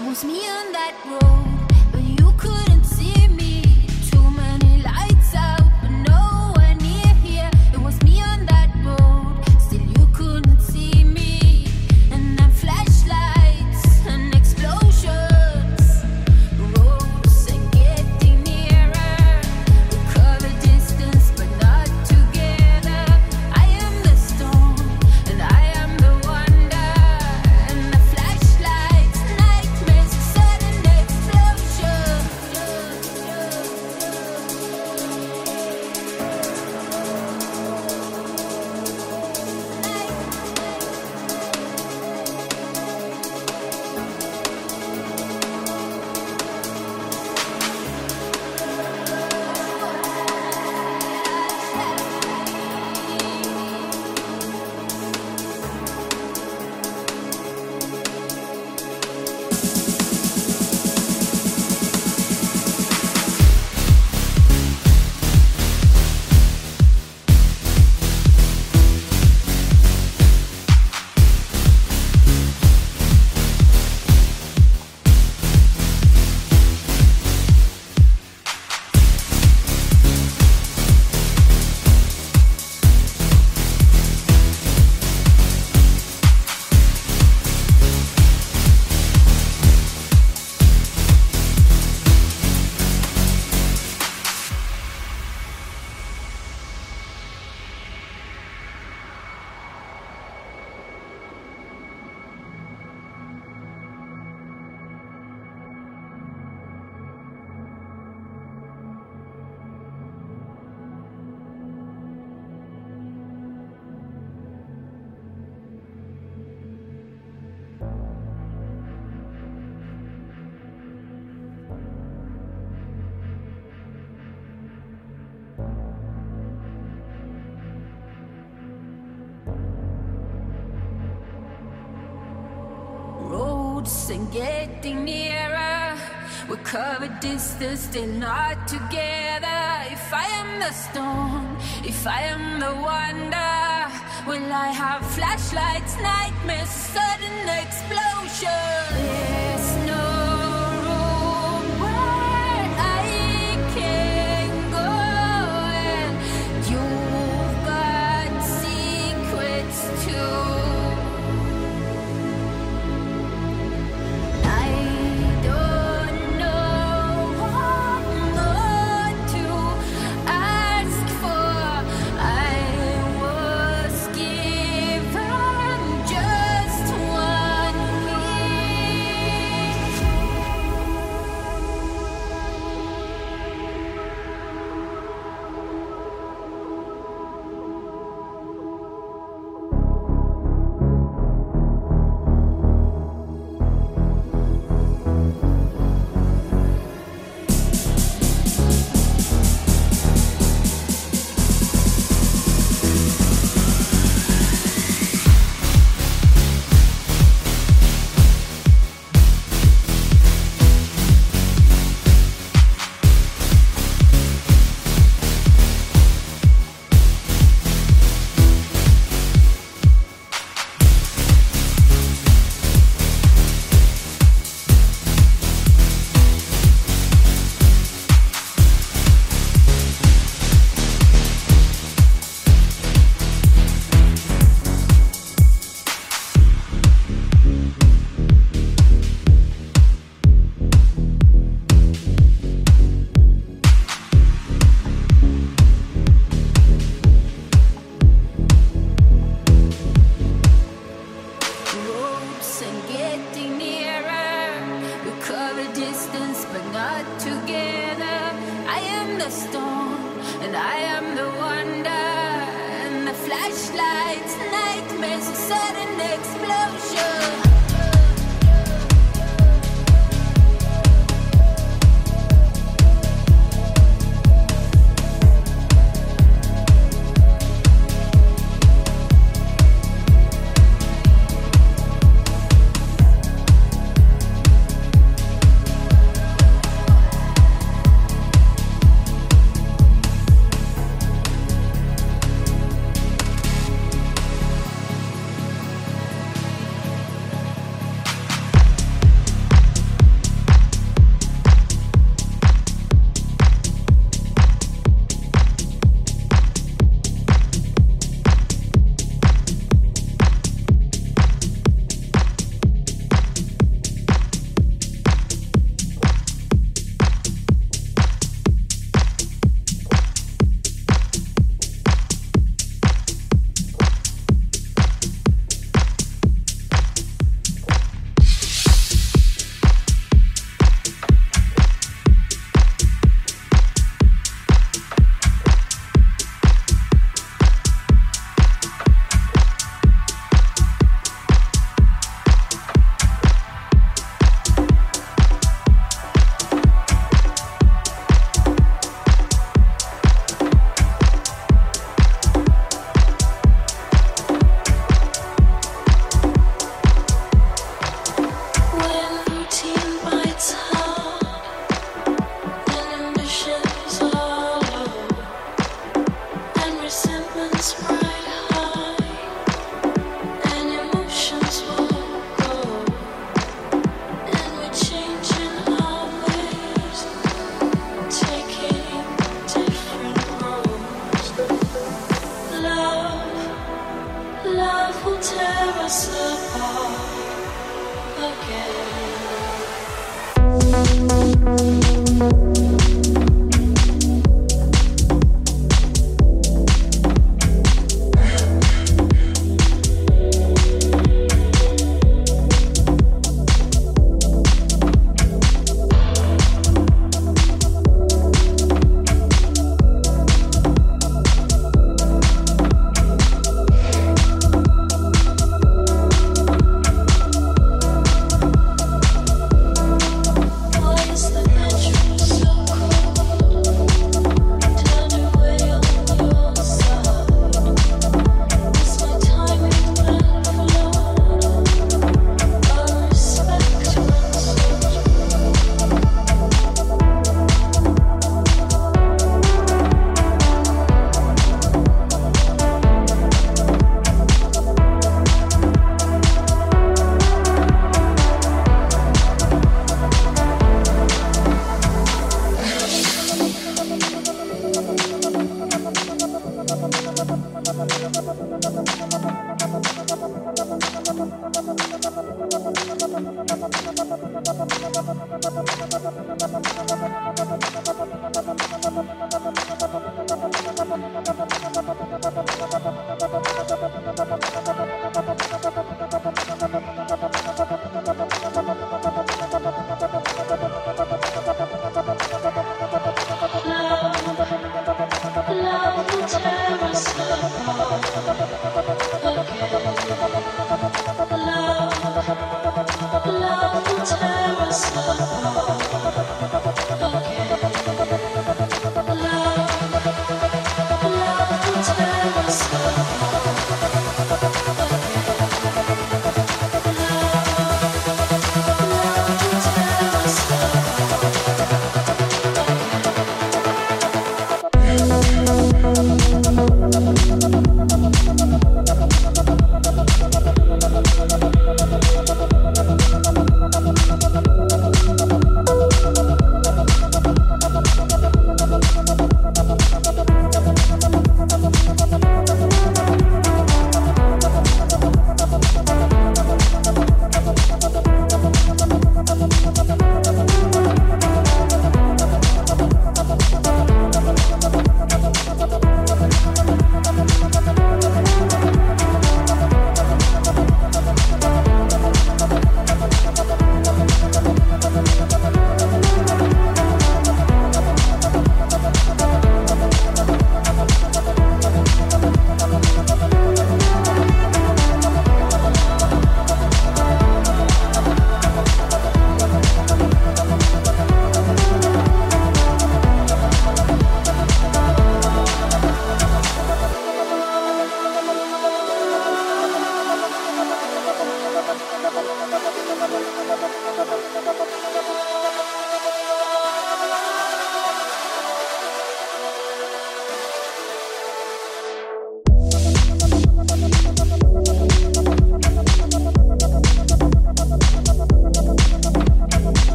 moves me on that road. We cover distance, still not together. If I am the storm, if I am the wonder, will I have flashlights, nightmares, sudden explosion?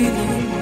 Me